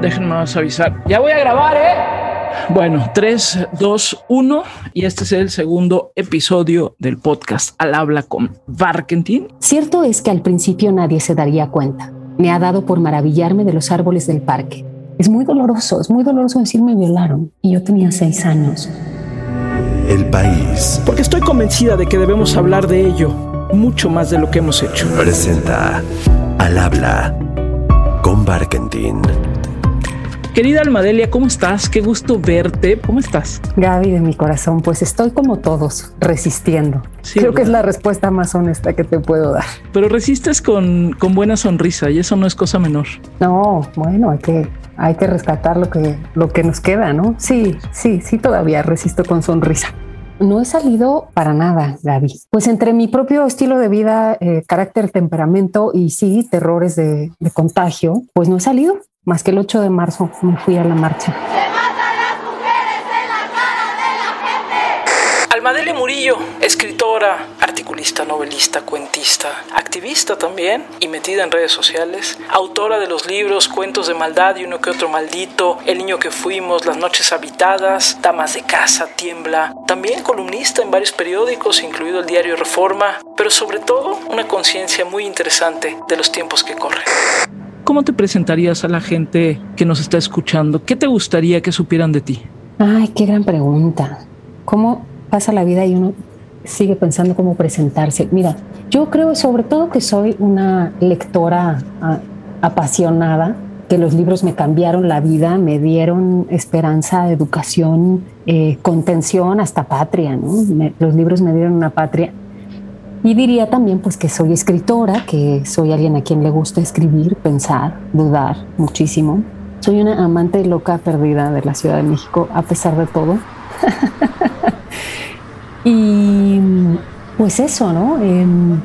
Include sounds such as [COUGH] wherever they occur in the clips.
déjenme avisar. Ya voy a grabar, ¿eh? Bueno, 3, 2, 1 y este es el segundo episodio del podcast Al habla con Barkentin. Cierto es que al principio nadie se daría cuenta. Me ha dado por maravillarme de los árboles del parque. Es muy doloroso, es muy doloroso decirme violaron y yo tenía seis años. El país. Porque estoy convencida de que debemos hablar de ello mucho más de lo que hemos hecho. Presenta Al habla con Barkentin. Querida Almadelia, ¿cómo estás? Qué gusto verte. ¿Cómo estás? Gaby de mi corazón, pues estoy como todos, resistiendo. Creo que es la respuesta más honesta que te puedo dar. Pero resistes con, con buena sonrisa y eso no es cosa menor. No, bueno, hay que, hay que rescatar lo que, lo que nos queda, ¿no? Sí, sí, sí, todavía resisto con sonrisa. No he salido para nada, Gaby. Pues entre mi propio estilo de vida, eh, carácter, temperamento y sí, terrores de, de contagio, pues no he salido más que el 8 de marzo me fui a la marcha. Almadelia Murillo, escritora, articulista, novelista, cuentista, activista también y metida en redes sociales, autora de los libros Cuentos de Maldad y uno que otro maldito, El niño que fuimos, Las noches habitadas, Damas de casa, Tiembla, también columnista en varios periódicos, incluido el diario Reforma, pero sobre todo una conciencia muy interesante de los tiempos que corren. ¿Cómo te presentarías a la gente que nos está escuchando? ¿Qué te gustaría que supieran de ti? Ay, qué gran pregunta. ¿Cómo pasa la vida y uno sigue pensando cómo presentarse? Mira, yo creo sobre todo que soy una lectora ah, apasionada, que los libros me cambiaron la vida, me dieron esperanza, educación, eh, contención, hasta patria. los libros me dieron una patria y diría también pues que soy escritora, que soy alguien a quien le gusta escribir, pensar, dudar muchísimo. Soy una amante loca perdida de la Ciudad de México a pesar de todo. [LAUGHS] y pues eso, ¿no? Em,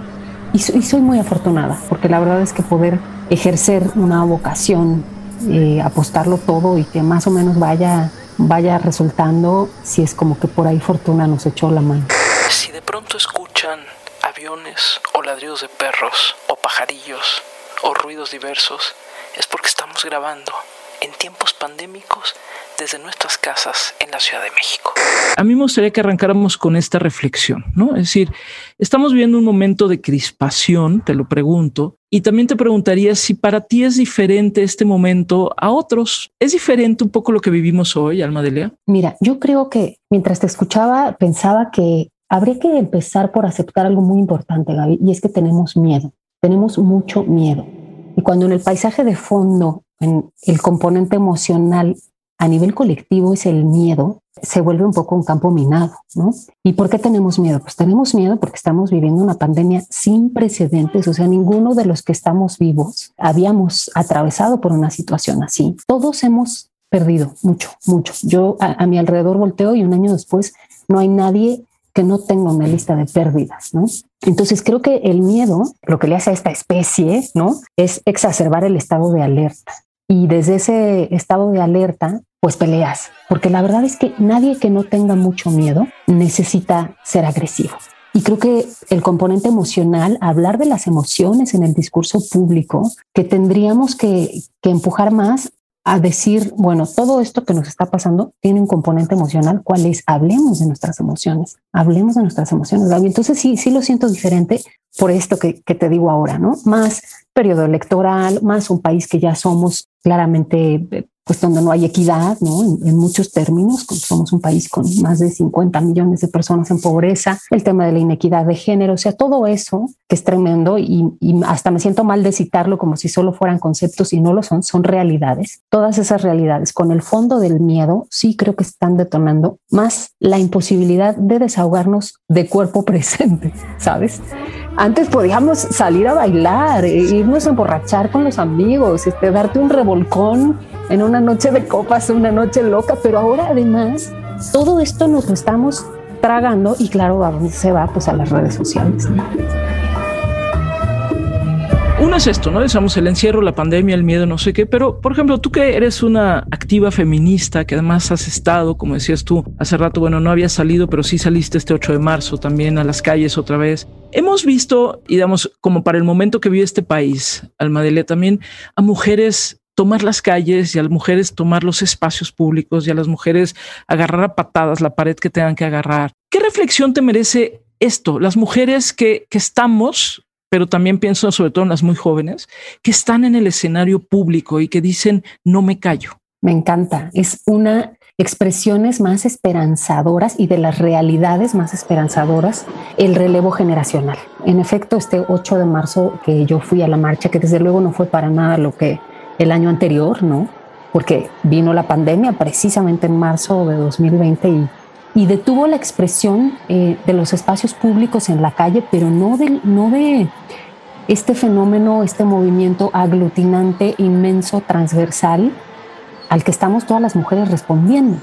y, soy muy afortunada, porque la verdad es que poder ejercer una vocación, eh, apostarlo todo y que más o menos vaya, vaya resultando, si es como que por ahí fortuna nos echó la mano. Si de pronto escuchan aviones o ladridos de perros o pajarillos o ruidos diversos, es porque estamos grabando en tiempos pandémicos desde nuestras casas en la Ciudad de México. A mí me gustaría que arrancáramos con esta reflexión, ¿no? Es decir, estamos viviendo un momento de crispación, te lo pregunto, y también te preguntaría si para ti es diferente este momento a otros. ¿Es diferente un poco lo que vivimos hoy, Alma Delia? Mira, yo creo que mientras te escuchaba pensaba que habría que empezar por aceptar algo muy importante, Gaby, y es que tenemos miedo, tenemos mucho miedo. Y cuando en el paisaje de fondo, en el componente emocional a nivel colectivo es el miedo, se vuelve un poco un campo minado, ¿no? ¿Y por qué tenemos miedo? Pues tenemos miedo porque estamos viviendo una pandemia sin precedentes, o sea, ninguno de los que estamos vivos habíamos atravesado por una situación así. Todos hemos perdido mucho, mucho. Yo a, a mi alrededor volteo y un año después no hay nadie que no tenga una lista de pérdidas, ¿no? Entonces creo que el miedo, lo que le hace a esta especie, ¿no? Es exacerbar el estado de alerta. Y desde ese estado de alerta, pues peleas, porque la verdad es que nadie que no tenga mucho miedo necesita ser agresivo. Y creo que el componente emocional, hablar de las emociones en el discurso público, que tendríamos que, que empujar más a decir, bueno, todo esto que nos está pasando tiene un componente emocional, ¿cuál es? Hablemos de nuestras emociones, hablemos de nuestras emociones, Entonces sí, sí lo siento diferente por esto que, que te digo ahora, ¿no? Más periodo electoral, más un país que ya somos claramente eh, pues donde no hay equidad, ¿no? En, muchos términos, somos un país con más de 50 millones de personas en pobreza, el tema de la inequidad de género, o sea, todo eso que es tremendo y, y, hasta me siento mal de citarlo como si solo fueran conceptos y no lo son, son realidades. Todas esas realidades con el fondo del miedo sí creo que están detonando más la imposibilidad de desahogarnos de cuerpo [LAUGHS] presente, ¿sabes? Antes podíamos salir a bailar, e irnos a emborrachar con los amigos, este, darte un revolcón en una noche de copas, una noche loca, pero ahora además todo esto nos lo estamos tragando y claro, ¿a dónde se va? Pues a las redes sociales. Uno es esto, ¿no? Decíamos el encierro, la pandemia, el miedo, no sé qué, pero por ejemplo, tú que eres una activa feminista, que además has estado, como decías tú hace rato, bueno, no habías salido, pero sí saliste este 8 de marzo también a las calles otra vez. Hemos visto, y digamos, como para el momento que vive este país, Almadelia, también a mujeres tomar las calles y a las mujeres tomar los espacios públicos y a las mujeres agarrar a patadas la pared que tengan que agarrar. ¿Qué reflexión te merece esto? Las mujeres que, que estamos pero también pienso sobre todo en las muy jóvenes, que están en el escenario público y que dicen, no me callo. Me encanta. Es una expresiones más esperanzadoras y de las realidades más esperanzadoras el relevo generacional. En efecto, este 8 de marzo que yo fui a la marcha, que desde luego no fue para nada lo que el año anterior, ¿no? Porque vino la pandemia precisamente en marzo de 2020 y y detuvo la expresión eh, de los espacios públicos en la calle, pero no de, no de este fenómeno, este movimiento aglutinante, inmenso, transversal, al que estamos todas las mujeres respondiendo.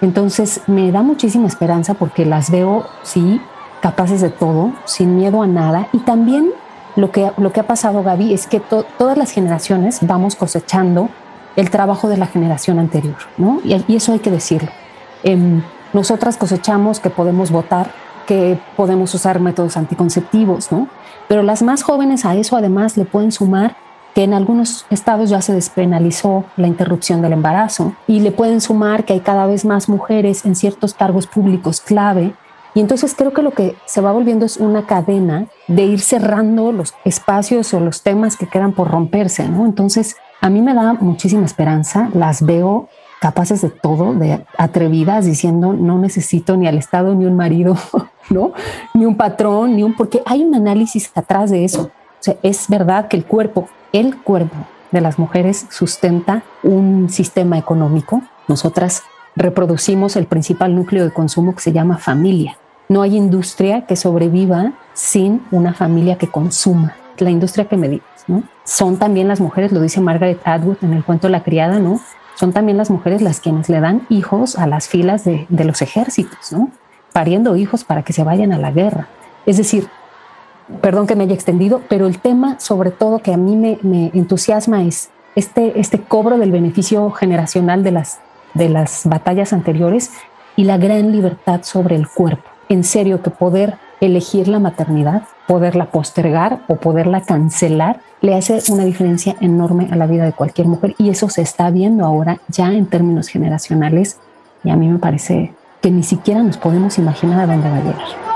Entonces me da muchísima esperanza porque las veo, sí, capaces de todo, sin miedo a nada. Y también lo que, lo que ha pasado, Gaby, es que todas las generaciones vamos cosechando el trabajo de la generación anterior, ¿no? Y, eso hay que decirlo. Em, nosotras cosechamos que podemos votar, que podemos usar métodos anticonceptivos, ¿no? Pero las más jóvenes a eso además le pueden sumar que en algunos estados ya se despenalizó la interrupción del embarazo y le pueden sumar que hay cada vez más mujeres en ciertos cargos públicos clave. Y entonces creo que lo que se va volviendo es una cadena de ir cerrando los espacios o los temas que quedan por romperse, ¿no? Entonces, a mí me da muchísima esperanza, las veo capaces de todo, de atrevidas, diciendo no necesito ni al Estado ni un marido, [LAUGHS] ¿no? Ni un patrón, ni un, porque hay un análisis atrás de eso. O sea, es verdad que el cuerpo, el cuerpo de las mujeres sustenta un sistema económico. Nosotras reproducimos el principal núcleo de consumo que se llama familia. No hay industria que sobreviva sin una familia que consuma. La industria que me digas, ¿no? Son también las mujeres, lo dice Margaret Atwood en el cuento La criada, ¿no? Son también las mujeres las quienes le dan hijos a las filas de, los ejércitos, ¿no? Pariendo hijos para que se vayan a la guerra. Es decir, perdón que me haya extendido, pero el tema sobre todo que a mí me, entusiasma es este, este cobro del beneficio generacional de las, de las batallas anteriores y la gran libertad sobre el cuerpo. En serio, que poder elegir la maternidad, poderla postergar o poderla cancelar le hace una diferencia enorme a la vida de cualquier mujer y eso se está viendo ahora ya en términos generacionales y a mí me parece que ni siquiera nos podemos imaginar a dónde va a llegar.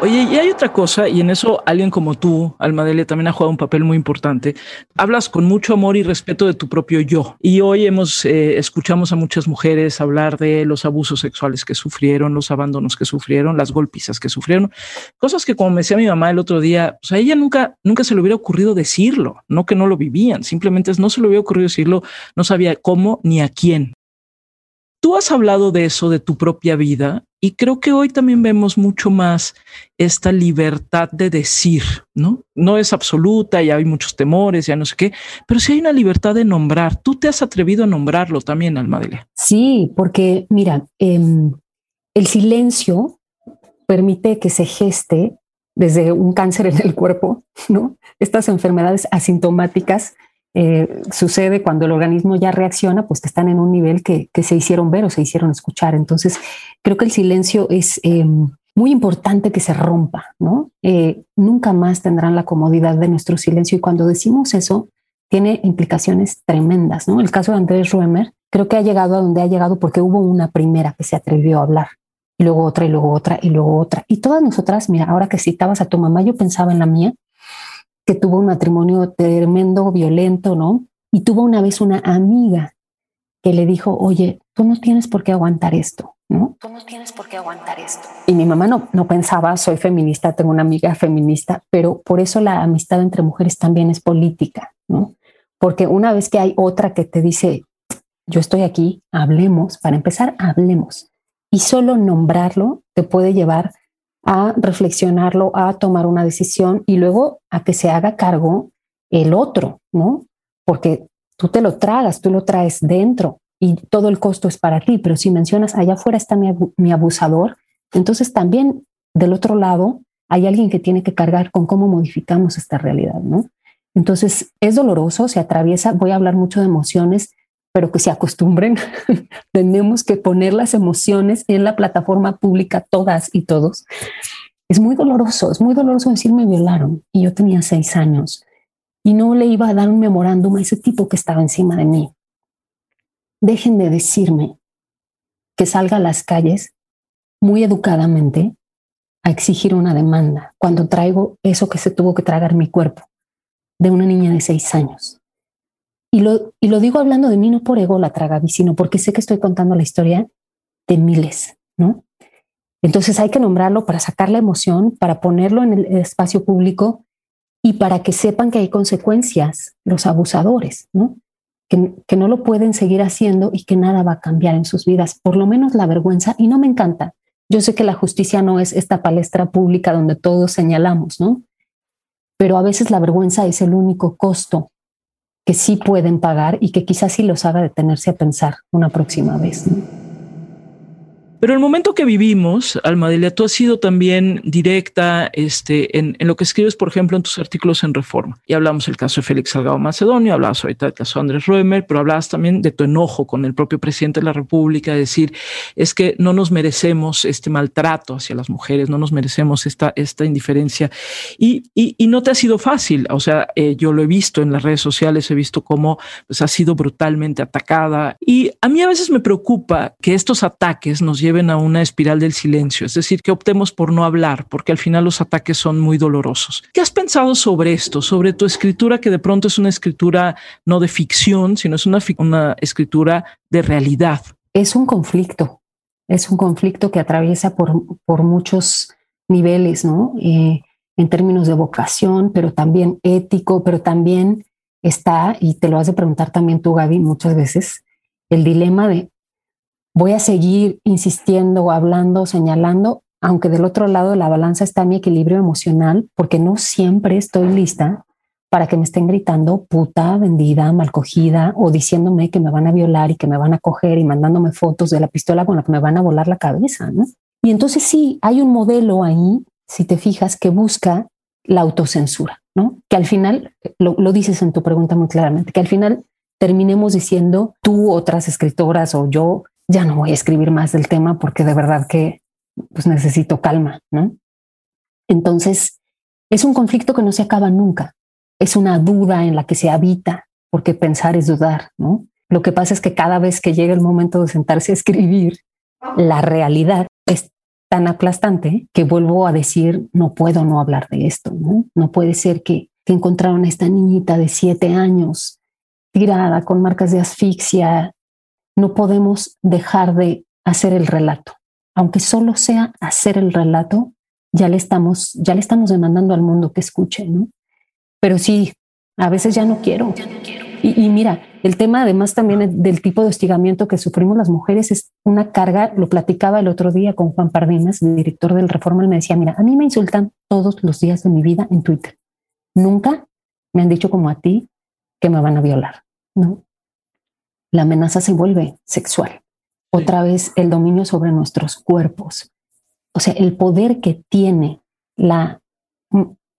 Oye, y hay otra cosa, y en eso alguien como tú, Almadelia, también ha jugado un papel muy importante. Hablas con mucho amor y respeto de tu propio yo. Y hoy hemos, eh, escuchamos a muchas mujeres hablar de los abusos sexuales que sufrieron, los abandonos que sufrieron, las golpizas que sufrieron, cosas que como me decía mi mamá el otro día, pues a ella nunca, nunca se le hubiera ocurrido decirlo, no que no lo vivían, simplemente no se le hubiera ocurrido decirlo, no sabía cómo ni a quién. Tú has hablado de eso, de tu propia vida, y creo que hoy también vemos mucho más esta libertad de decir, ¿no? No es absoluta y hay muchos temores, ya no sé qué, pero sí hay una libertad de nombrar. Tú te has atrevido a nombrarlo también, Almadelia. Sí, porque mira, em, el silencio permite que se geste desde un cáncer en el cuerpo, ¿no? Estas enfermedades asintomáticas eh, sucede cuando el organismo ya reacciona, pues que están en un nivel que, se hicieron ver o se hicieron escuchar. Entonces, creo que el silencio es eh, muy importante que se rompa, ¿no? Eh, nunca más tendrán la comodidad de nuestro silencio y cuando decimos eso, tiene implicaciones tremendas, ¿no? El caso de Andrés Ruemer creo que ha llegado a donde ha llegado porque hubo una primera que se atrevió a hablar y luego otra y luego otra y luego otra. Y todas nosotras, mira, ahora que citabas a tu mamá, yo pensaba en la mía, que tuvo un matrimonio tremendo, violento, ¿no? Y tuvo una vez una amiga que le dijo, oye, tú no tienes por qué aguantar esto, ¿no? Tú no tienes por qué aguantar esto. Y mi mamá no, no pensaba, soy feminista, tengo una amiga feminista, pero por eso la amistad entre mujeres también es política, ¿no? Porque una vez que hay otra que te dice, yo estoy aquí, hablemos, para empezar, hablemos. Y solo nombrarlo te puede llevar a reflexionarlo, a tomar una decisión y luego a que se haga cargo el otro, ¿no? Porque tú te lo tragas, tú lo traes dentro y todo el costo es para ti, pero si mencionas allá afuera está mi, abusador, entonces también del otro lado hay alguien que tiene que cargar con cómo modificamos esta realidad, ¿no? Entonces es doloroso, se atraviesa, voy a hablar mucho de emociones, pero que se acostumbren. [LAUGHS] Tenemos que poner las emociones en la plataforma pública, todas y todos. Es muy doloroso, es muy doloroso decir me violaron y yo tenía seis años. y no le iba a dar un memorándum a ese tipo que estaba encima de mí. Dejen de decirme que salga a las calles muy educadamente a exigir una demanda cuando traigo eso que se tuvo que tragar mi cuerpo de una niña de seis años. Y lo, y lo digo hablando de mí no por ego la traga, sino porque sé que estoy contando la historia de miles, ¿no? Entonces hay que nombrarlo para sacar la emoción, para ponerlo en el espacio público y para que sepan que hay consecuencias los abusadores, ¿no? Que, que, no lo pueden seguir haciendo y que nada va a cambiar en sus vidas, por lo menos la vergüenza. Y no me encanta. Yo sé que la justicia no es esta palestra pública donde todos señalamos, ¿no? Pero a veces la vergüenza es el único costo que sí pueden pagar y que quizás sí los haga detenerse a pensar una próxima vez. ¿no? Pero el momento que vivimos, Almadelia, tú has sido también directa este, en, en, lo que escribes, por ejemplo, en tus artículos en Reforma. Y hablamos del caso de Félix Salgado Macedonio, hablabas ahorita del caso de Andrés Roemer, pero hablabas también de tu enojo con el propio presidente de la República, decir, es que no nos merecemos este maltrato hacia las mujeres, no nos merecemos esta, esta indiferencia. Y, y, y no te ha sido fácil, o sea, eh, yo lo he visto en las redes sociales, he visto cómo pues, ha sido brutalmente atacada. Y a mí a veces me preocupa que estos ataques nos lleven lleven a una espiral del silencio, es decir, que optemos por no hablar, porque al final los ataques son muy dolorosos. ¿Qué has pensado sobre esto, sobre tu escritura, que de pronto es una escritura no de ficción, sino es una, una escritura de realidad? Es un conflicto, es un conflicto que atraviesa por, por muchos niveles, ¿no? Eh, en términos de vocación, pero también ético, pero también está, y te lo has de preguntar también tú, Gaby, muchas veces, el dilema de voy a seguir insistiendo, hablando, señalando, aunque del otro lado de la balanza está mi equilibrio emocional, porque no siempre estoy lista para que me estén gritando puta, vendida, malcogida o diciéndome que me van a violar y que me van a coger y mandándome fotos de la pistola con la que me van a volar la cabeza. Y entonces sí, hay un modelo ahí, si te fijas, que busca la autocensura, ¿no? Que al final, lo, lo dices en tu pregunta muy claramente, que al final terminemos diciendo tú, otras escritoras o yo, ya no voy a escribir más del tema porque de verdad que pues necesito calma, ¿no? Entonces, es un conflicto que no se acaba nunca. Es una duda en la que se habita, porque pensar es dudar, ¿no? Lo que pasa es que cada vez que llega el momento de sentarse a escribir, la realidad es tan aplastante que vuelvo a decir, no puedo no hablar de esto, ¿no? No puede ser que, que encontraron a esta niñita de siete años tirada con marcas de asfixia, no podemos dejar de hacer el relato. Aunque solo sea hacer el relato, ya le estamos, ya le estamos demandando al mundo que escuche, ¿no? Pero sí, a veces ya no quiero. Y, mira, el tema además también del tipo de hostigamiento que sufrimos las mujeres es una carga, lo platicaba el otro día con Juan Pardinas, director del Reforma, él me decía, mira, a mí me insultan todos los días de mi vida en Twitter. Nunca me han dicho como a ti que me van a violar, ¿no? La amenaza se vuelve sexual. Otra vez el dominio sobre nuestros cuerpos. O sea, el poder que tiene la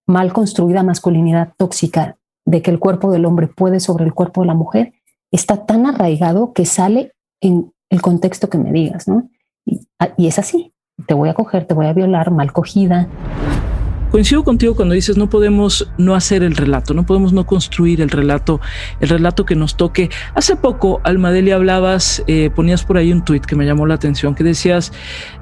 mal construida masculinidad tóxica de que el cuerpo del hombre puede sobre el cuerpo de la mujer está tan arraigado que sale en el contexto que me digas, ¿no? Y, y es así. Te voy a coger, te voy a violar, mal cogida. Coincido contigo cuando dices no podemos no hacer el relato, no podemos no construir el relato, el relato que nos toque. Hace poco, Almadelia, hablabas, eh, ponías por ahí un tuit que me llamó la atención, que decías,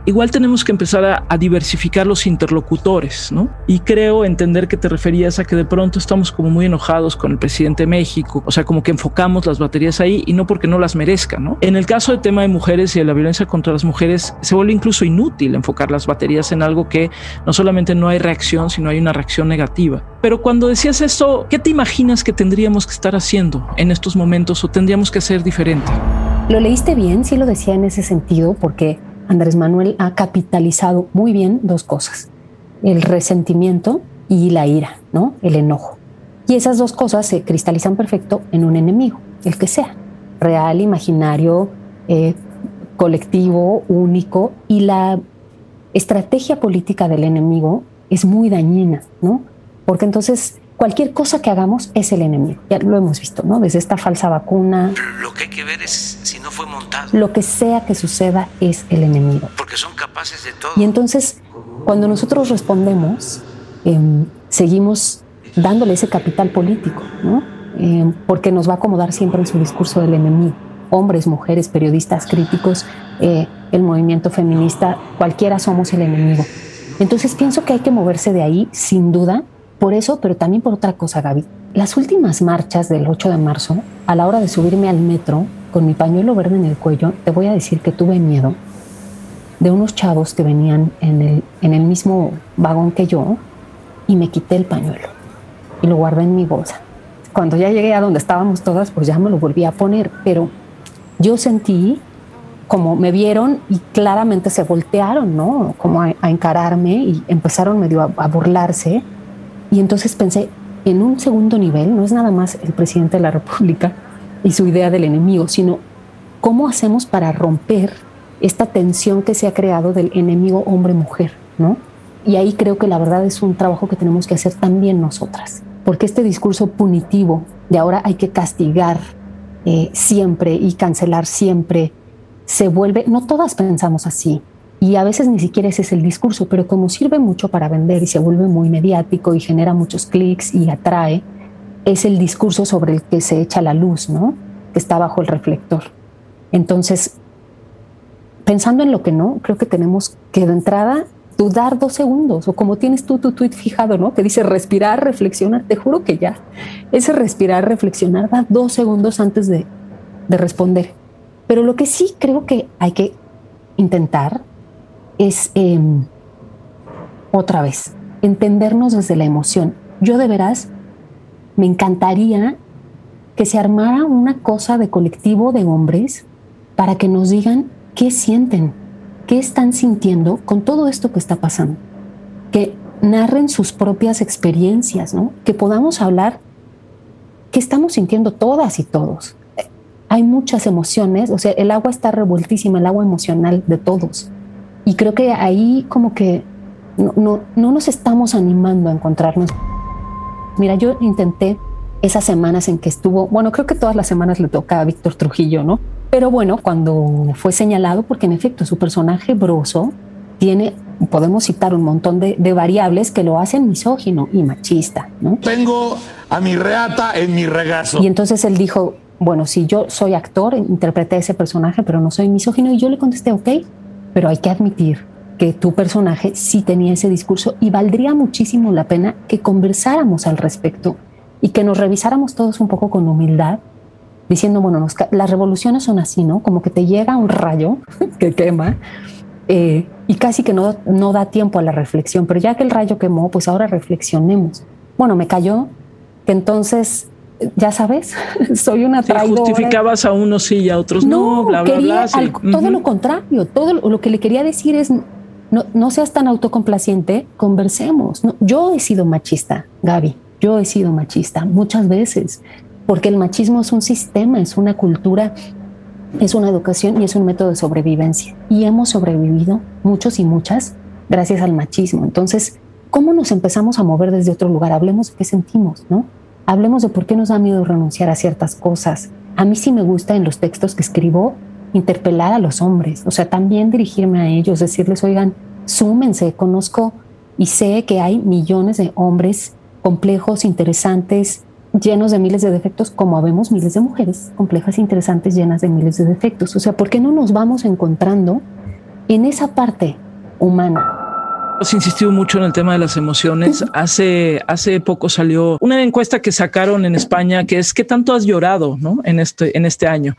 igual tenemos que empezar a, a, diversificar los interlocutores, ¿no? Y creo entender que te referías a que de pronto estamos como muy enojados con el presidente de México, o sea, como que enfocamos las baterías ahí y no porque no las merezcan, ¿no? En el caso del tema de mujeres y de la violencia contra las mujeres, se vuelve incluso inútil enfocar las baterías en algo que no solamente no hay reacción, si no hay una reacción negativa. Pero cuando decías esto, ¿qué te imaginas que tendríamos que estar haciendo en estos momentos o tendríamos que hacer diferente? Lo leíste bien, sí lo decía en ese sentido, porque Andrés Manuel ha capitalizado muy bien dos cosas, el resentimiento y la ira, ¿no? El enojo. Y esas dos cosas se cristalizan perfecto en un enemigo, el que sea, real, imaginario, eh, colectivo, único, y la estrategia política del enemigo es muy dañina, ¿no? Porque entonces cualquier cosa que hagamos es el enemigo. Ya lo hemos visto, ¿no? Desde esta falsa vacuna. Lo que hay que ver es si no fue montado. Lo que sea que suceda es el enemigo. Porque son capaces de todo. Y entonces, cuando nosotros respondemos, eh, seguimos dándole ese capital político, ¿no? Eh, porque nos va a acomodar siempre en su discurso del enemigo. Hombres, mujeres, periodistas, críticos, eh, el movimiento feminista, cualquiera somos el enemigo. Entonces pienso que hay que moverse de ahí, sin duda, por eso, pero también por otra cosa, Gaby. Las últimas marchas del 8 de marzo, a la hora de subirme al metro con mi pañuelo verde en el cuello, te voy a decir que tuve miedo de unos chavos que venían en el, mismo vagón que yo y me quité el pañuelo y lo guardé en mi bolsa. Cuando ya llegué a donde estábamos todas, pues ya me lo volví a poner, pero yo sentí como me vieron y claramente se voltearon, ¿no? Como a, encararme y empezaron medio a, burlarse. Y entonces pensé, en un segundo nivel, no es nada más el presidente de la República y su idea del enemigo, sino cómo hacemos para romper esta tensión que se ha creado del enemigo hombre-mujer, ¿no? Y ahí creo que la verdad es un trabajo que tenemos que hacer también nosotras, porque este discurso punitivo de ahora hay que castigar eh, siempre y cancelar siempre, se vuelve, no todas pensamos así, y a veces ni siquiera ese es el discurso, pero como sirve mucho para vender y se vuelve muy mediático y genera muchos clics y atrae, es el discurso sobre el que se echa la luz, ¿no? Que está bajo el reflector. Entonces, pensando en lo que no, creo que tenemos que de entrada dudar dos segundos, o como tienes tú tu tweet fijado, ¿no? Que dice respirar, reflexionar. Te juro que ya ese respirar, reflexionar da dos segundos antes de, de responder. Pero lo que sí creo que hay que intentar es eh, otra vez entendernos desde la emoción. Yo de veras me encantaría que se armara una cosa de colectivo de hombres para que nos digan qué sienten, qué están sintiendo con todo esto que está pasando. Que narren sus propias experiencias, ¿no? Que podamos hablar qué estamos sintiendo todas y todos. Hay muchas emociones, o sea, el agua está revueltísima, el agua emocional de todos. Y creo que ahí como que no, no, no nos estamos animando a encontrarnos. Mira, yo intenté esas semanas en que estuvo, bueno, creo que todas las semanas le toca a Víctor Trujillo, ¿no? Pero bueno, cuando fue señalado, porque en efecto su personaje broso tiene, podemos citar un montón de, de, variables que lo hacen misógino y machista, ¿no? Tengo a mi reata en mi regazo. Y entonces él dijo, bueno, si yo soy actor, interpreté ese personaje, pero no soy misógino, y yo le contesté, ok, pero hay que admitir que tu personaje sí tenía ese discurso y valdría muchísimo la pena que conversáramos al respecto y que nos revisáramos todos un poco con humildad diciendo, bueno, nos, las revoluciones son así, ¿no? Como que te llega un rayo [LAUGHS] que quema eh, y casi que no, no da tiempo a la reflexión, pero ya que el rayo quemó, pues ahora reflexionemos. Bueno, me cayó que entonces, ya sabes, [LAUGHS] soy una traidora. Sí, justificabas a unos sí y a otros no, no bla, bla, bla. Sí. Al, todo uh -huh. lo contrario, todo lo que le quería decir es, no, no seas tan autocomplaciente, conversemos. No, yo he sido machista, Gaby, yo he sido machista muchas veces porque el machismo es un sistema, es una cultura, es una educación y es un método de sobrevivencia. Y hemos sobrevivido muchos y muchas gracias al machismo. Entonces, ¿cómo nos empezamos a mover desde otro lugar? Hablemos de qué sentimos, ¿no? Hablemos de por qué nos da miedo renunciar a ciertas cosas. A mí sí me gusta en los textos que escribo interpelar a los hombres, o sea, también dirigirme a ellos, decirles, oigan, súmense, conozco y sé que hay millones de hombres complejos, interesantes, llenos de miles de defectos, como vemos miles de mujeres complejas, interesantes, llenas de miles de defectos. O sea, ¿por qué no nos vamos encontrando en esa parte humana? Has insistido mucho en el tema de las emociones. Hace, hace poco salió una encuesta que sacaron en España que es qué tanto has llorado ¿no? en, este, en este año.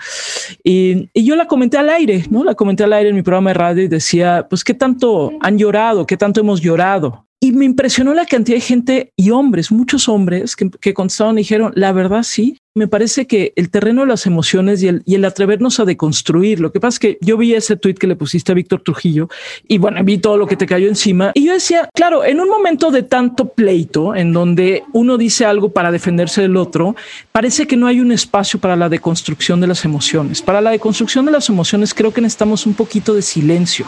Y, y, yo la comenté al aire, ¿no? La comenté al aire en mi programa de radio y decía, pues qué tanto han llorado, qué tanto hemos llorado. Y me impresionó la cantidad de gente y hombres, muchos hombres que, que contestaron y dijeron, la verdad sí, me parece que el terreno de las emociones y el, y el, atrevernos a deconstruir. Lo que pasa es que yo vi ese tweet que le pusiste a Víctor Trujillo y bueno, vi todo lo que te cayó encima y yo decía, claro, en un momento de tanto pleito en donde uno dice algo para defenderse del otro, parece que no hay un espacio para la deconstrucción de las emociones. Para la deconstrucción de las emociones creo que necesitamos un poquito de silencio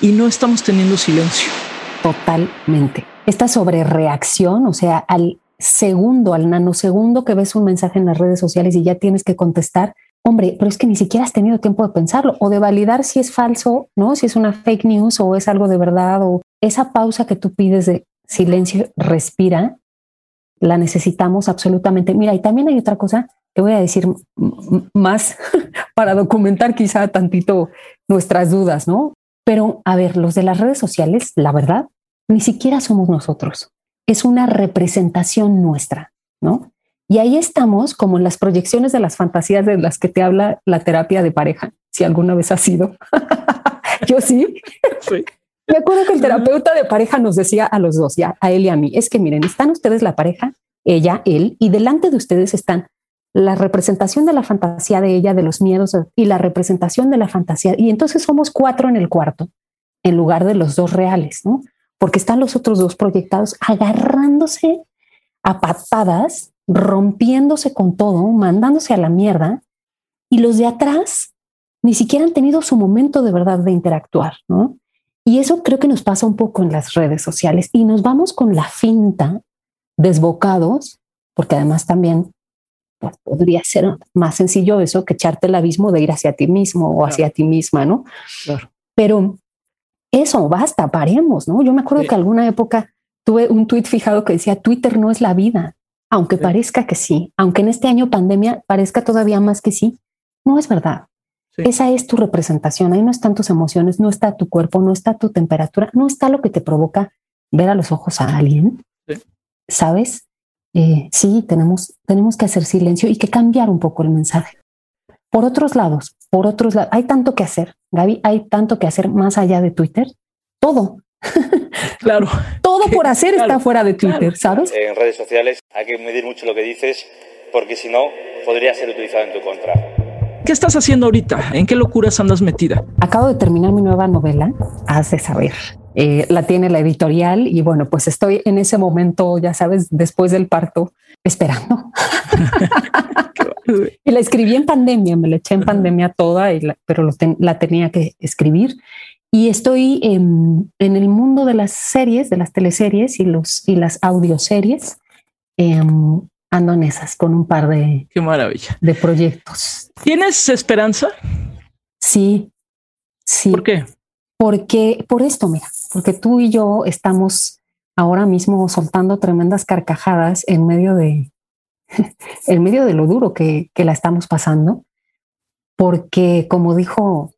y no estamos teniendo silencio. Totalmente. Esta sobrereacción, o sea, al segundo, al nanosegundo que ves un mensaje en las redes sociales y ya tienes que contestar, hombre, pero es que ni siquiera has tenido tiempo de pensarlo o de validar si es falso, ¿no? Si es una fake news o es algo de verdad o esa pausa que tú pides de silencio, respira, La necesitamos absolutamente. Mira, y también hay otra cosa que voy a decir más [LAUGHS] para documentar quizá tantito nuestras dudas, ¿no? Pero a ver, los de las redes sociales, la verdad, ni siquiera somos nosotros. Es una representación nuestra, ¿no? Y ahí estamos como en las proyecciones de las fantasías de las que te habla la terapia de pareja, si alguna vez ha sido. [LAUGHS] Yo sí. sí. Me acuerdo que el terapeuta de pareja nos decía a los dos, ya a él y a mí, es que miren, están ustedes la pareja, ella, él, y delante de ustedes están la representación de la fantasía de ella, de los miedos y la representación de la fantasía. Y entonces somos cuatro en el cuarto, en lugar de los dos reales, ¿no? Porque están los otros dos proyectados agarrándose a patadas, rompiéndose con todo, mandándose a la mierda, y los de atrás ni siquiera han tenido su momento de verdad de interactuar, ¿no? Y eso creo que nos pasa un poco en las redes sociales y nos vamos con la finta desbocados, porque además también pues, podría ser más sencillo eso que echarte el abismo de ir hacia ti mismo o hacia ti misma, ¿no? Claro. Pero eso, basta, paremos, ¿no? Yo me acuerdo que alguna época tuve un tuit fijado que decía, Twitter no es la vida, aunque parezca que sí, aunque en este año pandemia parezca todavía más que sí, no es verdad. Esa es tu representación. Ahí no están tus emociones, no está tu cuerpo, no está tu temperatura, no está lo que te provoca ver a los ojos a alguien. ¿Sabes? Eh, sí, tenemos, tenemos que hacer silencio y que cambiar un poco el mensaje. Por otros lados, por otros lados, hay tanto que hacer, Gaby, hay tanto que hacer más allá de Twitter. Todo. [LAUGHS] Claro. Todo por hacer está fuera de Twitter, ¿sabes? En redes sociales hay que medir mucho lo que dices porque si no, podría ser utilizado en tu contra. ¿Qué estás haciendo ahorita? ¿En qué locuras andas metida? Acabo de terminar mi nueva novela, Has de saber. Eh, la tiene la editorial y bueno, pues estoy en ese momento, ya sabes, después del parto, esperando. [LAUGHS] y la escribí en pandemia, me la eché en pandemia toda, pero la tenía que escribir. Y estoy en, el mundo de las series, de las teleseries y, los, y las audioseries. Eh, ando en esas con un par de, Qué maravilla. de proyectos. ¿Tienes esperanza? Sí, sí. ¿Por qué? Porque por esto, mira, porque tú y yo estamos ahora mismo soltando tremendas carcajadas en medio de, [LAUGHS] en medio de lo duro que, que la estamos pasando, porque como dijo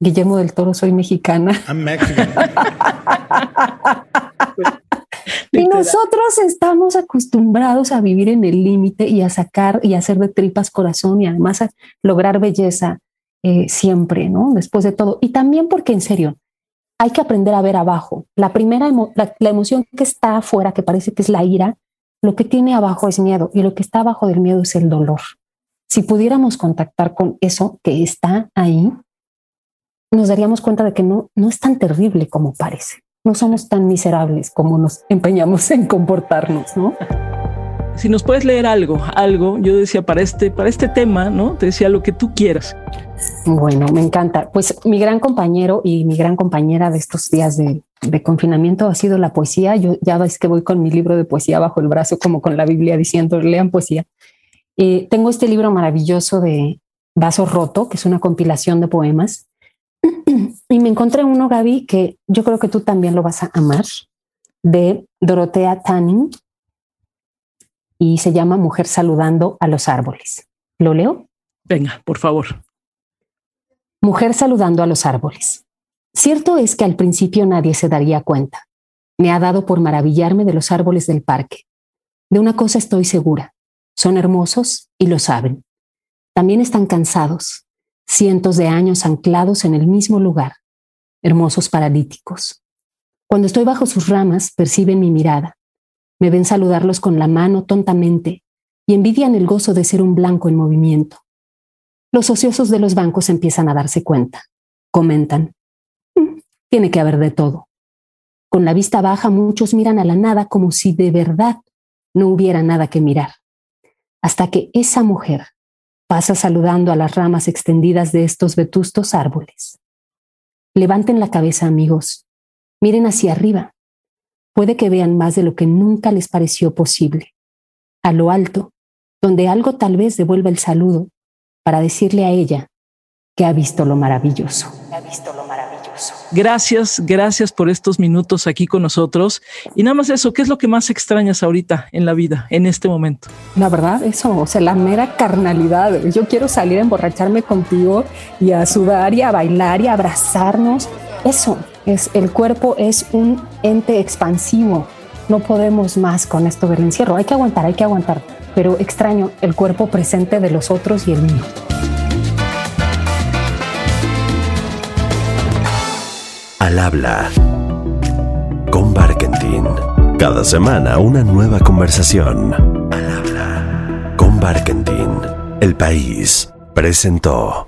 Guillermo del Toro, soy mexicana. [LAUGHS] I'm Mexican. [LAUGHS] Y nosotros estamos acostumbrados a vivir en el límite y a sacar y a hacer de tripas corazón y además a lograr belleza eh, siempre, ¿no? Después de todo. Y también porque, en serio, hay que aprender a ver abajo. La primera, la, la emoción que está afuera, que parece que es la ira, lo que tiene abajo es miedo y lo que está abajo del miedo es el dolor. Si pudiéramos contactar con eso que está ahí, nos daríamos cuenta de que no, no es tan terrible como parece no somos tan miserables como nos empeñamos en comportarnos, ¿no? Si nos puedes leer algo, algo, yo decía para este, para este tema, ¿no? Te decía lo que tú quieras. Bueno, me encanta. Pues mi gran compañero y mi gran compañera de estos días de, confinamiento ha sido la poesía. Yo ya ves que voy con mi libro de poesía bajo el brazo, como con la Biblia diciendo, lean poesía. Eh, tengo este libro maravilloso de Vaso Roto, que es una compilación de poemas [CLEARS THROAT] y me encontré uno, Gaby, que yo creo que tú también lo vas a amar, de Dorotea Tanning, y se llama Mujer saludando a los árboles. ¿Lo leo? Venga, por favor. Mujer saludando a los árboles. Cierto es que al principio nadie se daría cuenta. Me ha dado por maravillarme de los árboles del parque. De una cosa estoy segura. Son hermosos y lo saben. También están cansados, cientos de años anclados en el mismo lugar, hermosos paralíticos. Cuando estoy bajo sus ramas, perciben mi mirada. Me ven saludarlos con la mano tontamente y envidian el gozo de ser un blanco en movimiento. Los ociosos de los bancos empiezan a darse cuenta. Comentan, mm, tiene que haber de todo. Con la vista baja muchos miran a la nada como si de verdad no hubiera nada que mirar. Hasta que esa mujer Pasa saludando a las ramas extendidas de estos vetustos árboles. Levanten la cabeza, amigos. Miren hacia arriba. Puede que vean más de lo que nunca les pareció posible. A lo alto, donde algo tal vez devuelva el saludo para decirle a ella que ha visto lo maravilloso. Ha visto lo maravilloso. Gracias, gracias por estos minutos aquí con nosotros. Y nada más eso, ¿qué es lo que más extrañas ahorita en la vida, en este momento? La verdad, eso, o sea, la mera carnalidad. Yo quiero salir a emborracharme contigo y a sudar y a bailar y a abrazarnos. Eso, es el cuerpo es un ente expansivo. No podemos más con esto del encierro. Hay que aguantar, hay que aguantar. Pero extraño el cuerpo presente de los otros y el mío. Al habla con Barkentin. Cada semana una nueva conversación. Al habla con Barkentin. El país presentó.